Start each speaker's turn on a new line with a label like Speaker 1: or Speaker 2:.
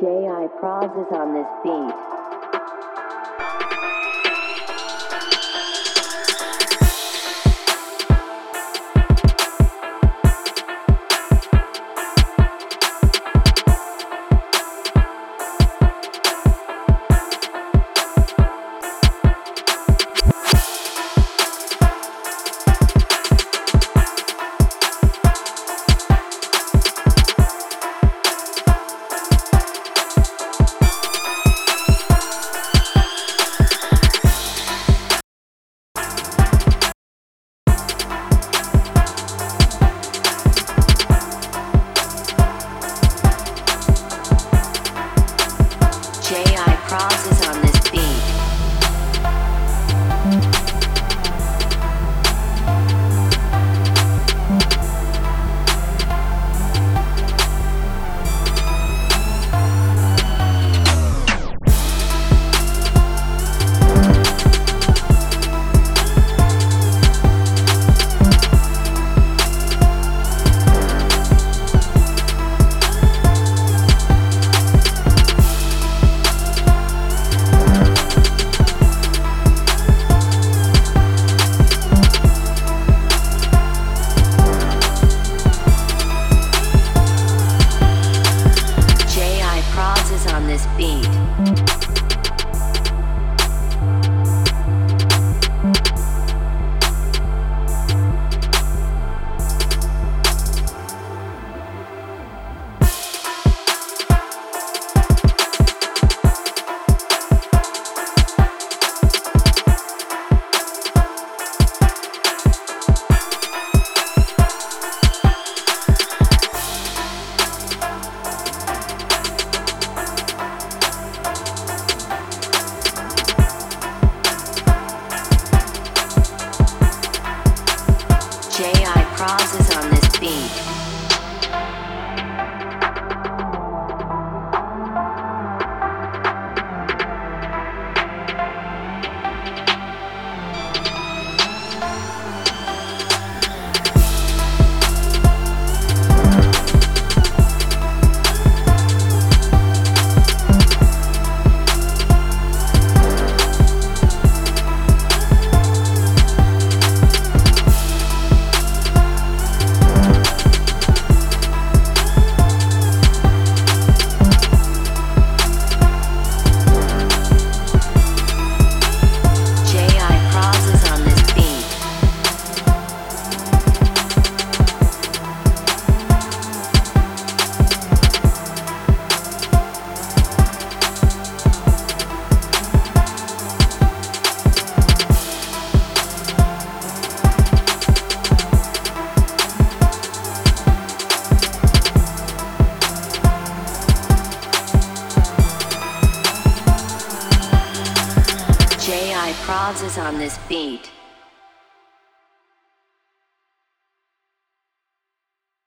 Speaker 1: J.I. Prods is on this beat. J.I. Prods is on this beat. Beat. J.I. Prods is on this beat. Prods is on this beat.